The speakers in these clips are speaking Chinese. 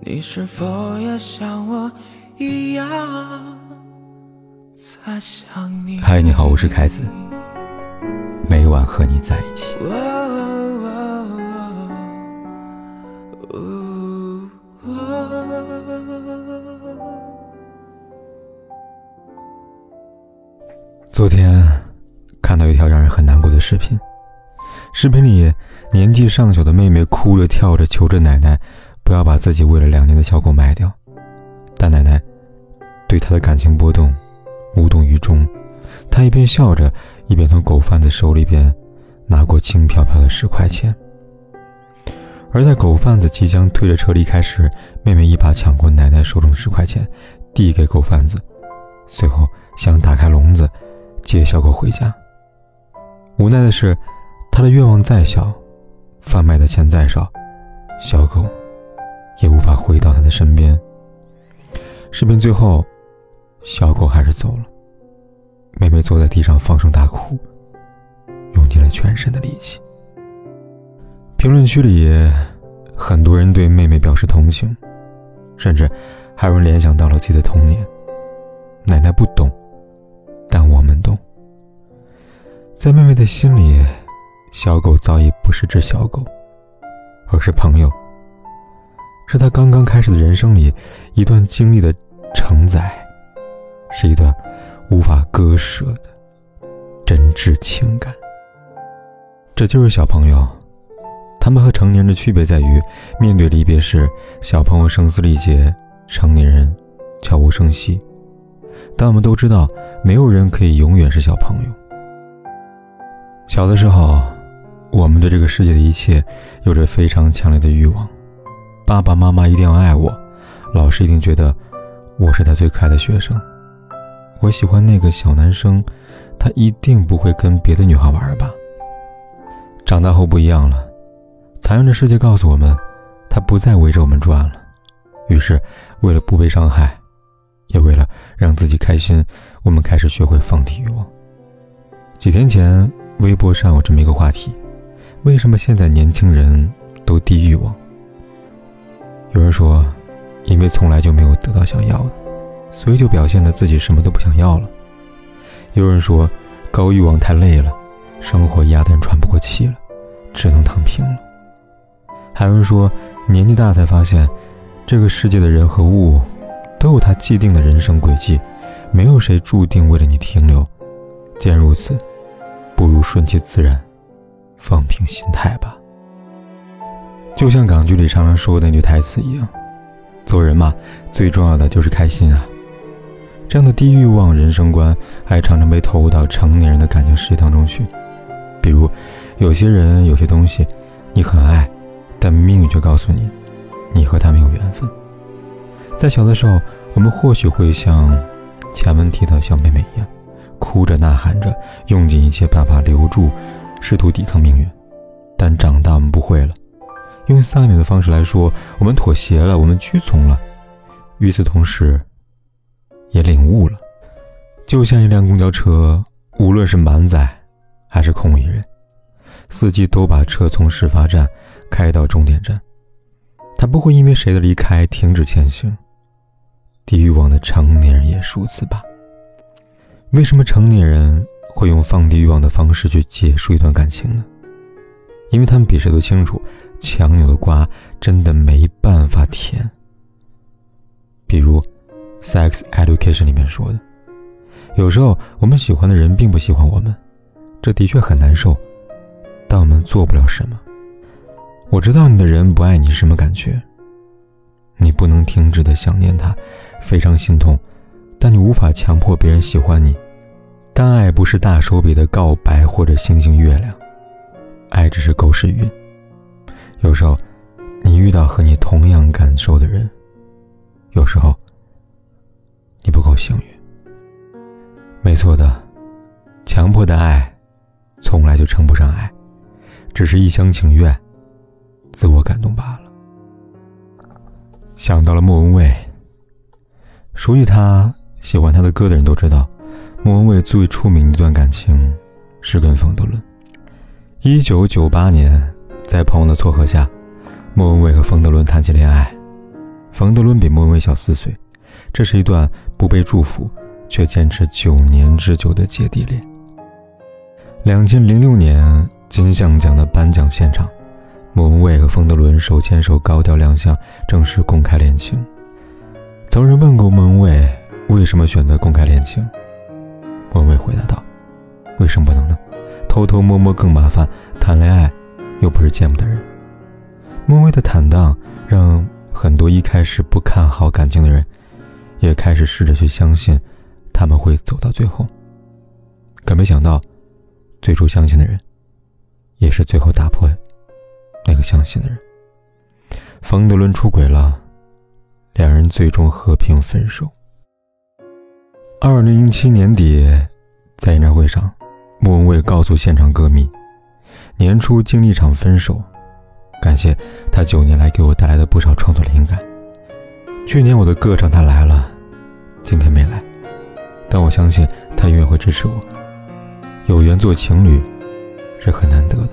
你是否也像我一样在想你？嗨，你好，我是凯子，每晚和你在一起。昨天看到一条让人很难过的视频，视频里年纪尚小的妹妹哭着跳着求着奶奶。不要把自己喂了两年的小狗卖掉，但奶奶对他的感情波动无动于衷。她一边笑着，一边从狗贩子手里边拿过轻飘飘的十块钱。而在狗贩子即将推着车离开时，妹妹一把抢过奶奶手中的十块钱，递给狗贩子，随后想打开笼子接小狗回家。无奈的是，她的愿望再小，贩卖的钱再少，小狗。也无法回到他的身边。视频最后，小狗还是走了。妹妹坐在地上放声大哭，用尽了全身的力气。评论区里，很多人对妹妹表示同情，甚至还有人联想到了自己的童年。奶奶不懂，但我们懂。在妹妹的心里，小狗早已不是只小狗，而是朋友。是他刚刚开始的人生里一段经历的承载，是一段无法割舍的真挚情感。这就是小朋友，他们和成年人的区别在于，面对离别时，小朋友声嘶力竭，成年人悄无声息。但我们都知道，没有人可以永远是小朋友。小的时候，我们对这个世界的一切有着非常强烈的欲望。爸爸妈妈一定要爱我，老师一定觉得我是他最可爱的学生。我喜欢那个小男生，他一定不会跟别的女孩玩吧。长大后不一样了，残忍的世界告诉我们，他不再围着我们转了。于是，为了不被伤害，也为了让自己开心，我们开始学会放低欲望。几天前，微博上有这么一个话题：为什么现在年轻人都低欲望？有人说，因为从来就没有得到想要的，所以就表现的自己什么都不想要了。有人说，高欲望太累了，生活压得人喘不过气了，只能躺平了。还有人说，年纪大才发现，这个世界的人和物，都有他既定的人生轨迹，没有谁注定为了你停留。既然如此，不如顺其自然，放平心态吧。就像港剧里常常说的那句台词一样，做人嘛，最重要的就是开心啊。这样的低欲望人生观，还常常被投入到成年人的感情世界当中去。比如，有些人、有些东西，你很爱，但命运却告诉你，你和他没有缘分。在小的时候，我们或许会像前文提到小妹妹一样，哭着呐喊着，用尽一切办法留住，试图抵抗命运。但长大，我们不会了。用丧一点的方式来说，我们妥协了，我们屈从了。与此同时，也领悟了，就像一辆公交车，无论是满载还是空一人，司机都把车从始发站开到终点站，他不会因为谁的离开停止前行。低欲望的成年人也如此吧？为什么成年人会用放低欲望的方式去结束一段感情呢？因为他们比谁都清楚。强扭的瓜真的没办法甜。比如，《Sex Education》里面说的，有时候我们喜欢的人并不喜欢我们，这的确很难受，但我们做不了什么。我知道你的人不爱你是什么感觉，你不能停止的想念他，非常心痛，但你无法强迫别人喜欢你。但爱不是大手笔的告白或者星星月亮，爱只是狗屎运。有时候，你遇到和你同样感受的人；有时候，你不够幸运。没错的，强迫的爱，从来就称不上爱，只是一厢情愿、自我感动罢了。想到了莫文蔚，熟悉他、喜欢他的歌的人都知道，莫文蔚最出名的一段感情是跟冯德伦。一九九八年。在朋友的撮合下，莫文蔚和冯德伦谈起恋爱。冯德伦比莫文蔚小四岁，这是一段不被祝福却坚持九年之久的姐弟恋。两千零六年金像奖的颁奖现场，莫文蔚和冯德伦手牵手高调亮相，正式公开恋情。曾人问过莫文蔚为什么选择公开恋情，莫文蔚回答道：“为什么不能呢？偷偷摸摸更麻烦，谈恋爱又不是见不得人。”莫文蔚的坦荡让。很多一开始不看好感情的人，也开始试着去相信他们会走到最后。可没想到，最初相信的人，也是最后打破那个相信的人。冯德伦出轨了，两人最终和平分手。二零零七年底，在演唱会上，莫文蔚告诉现场歌迷，年初经历一场分手。感谢他九年来给我带来的不少创作灵感。去年我的歌唱他来了，今天没来，但我相信他永远会支持我。有缘做情侣是很难得的，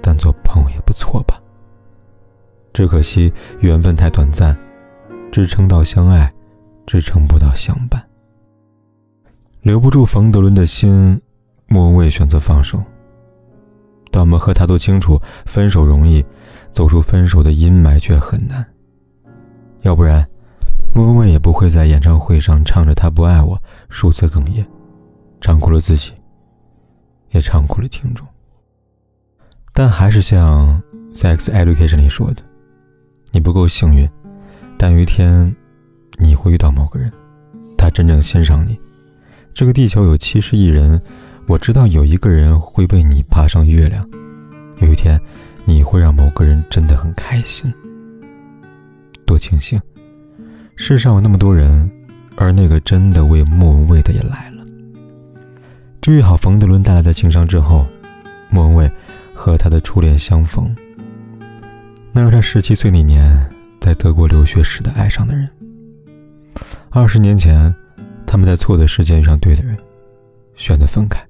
但做朋友也不错吧。只可惜缘分太短暂，支撑到相爱，支撑不到相伴。留不住冯德伦的心，莫文蔚选择放手。但我们和他都清楚，分手容易，走出分手的阴霾却很难。要不然，莫文蔚也不会在演唱会上唱着“他不爱我”，数次哽咽，唱哭了自己，也唱哭了听众。但还是像《Sex Education》里说的：“你不够幸运，但有一天，你会遇到某个人，他真正欣赏你。这个地球有七十亿人。”我知道有一个人会为你爬上月亮，有一天，你会让某个人真的很开心。多庆幸，世上有那么多人，而那个真的为莫文蔚的也来了。治愈好冯德伦带来的情伤之后，莫文蔚和他的初恋相逢，那是他十七岁那年在德国留学时的爱上的人。二十年前，他们在错的时间遇上对的人，选择分开。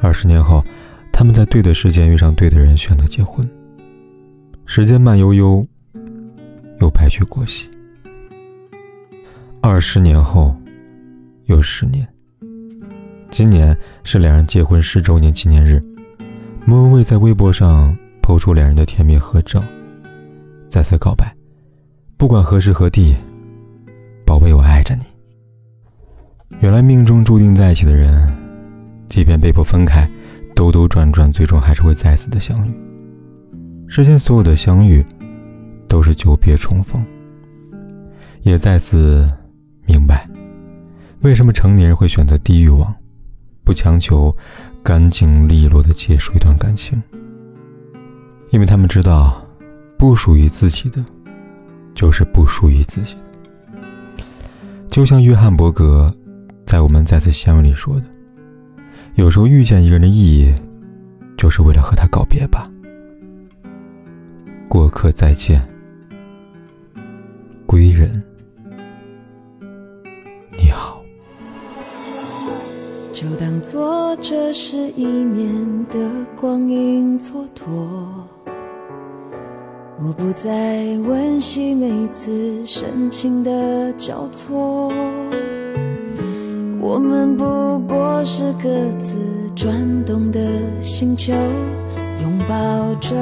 二十年后，他们在对的时间遇上对的人，选择结婚。时间慢悠悠，又白驹过隙。二十年后，又十年。今年是两人结婚十周年纪念日，莫文蔚在微博上抛出两人的甜蜜合照，再次告白：不管何时何地，宝贝，我爱着你。原来命中注定在一起的人。即便被迫分开，兜兜转转，最终还是会再次的相遇。世间所有的相遇，都是久别重逢。也再次明白，为什么成年人会选择低欲望，不强求干净利落的结束一段感情。因为他们知道，不属于自己的，就是不属于自己的。就像约翰伯格在《我们再次相遇》里说的。有时候遇见一个人的意义，就是为了和他告别吧。过客再见，归人你好。就当做这是一年的光阴蹉跎，我不再温习每次深情的交错。我们不过是各自转动的星球，拥抱着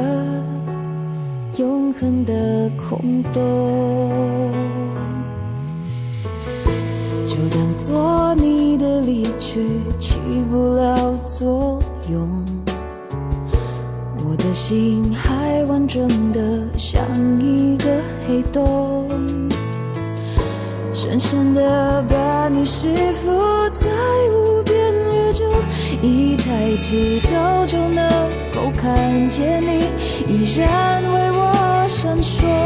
永恒的空洞。就当做你的离去起不了作用，我的心还完整的像一个黑洞。深深的表你是否在无边宇宙，一抬起头就能够看见你，依然为我闪烁。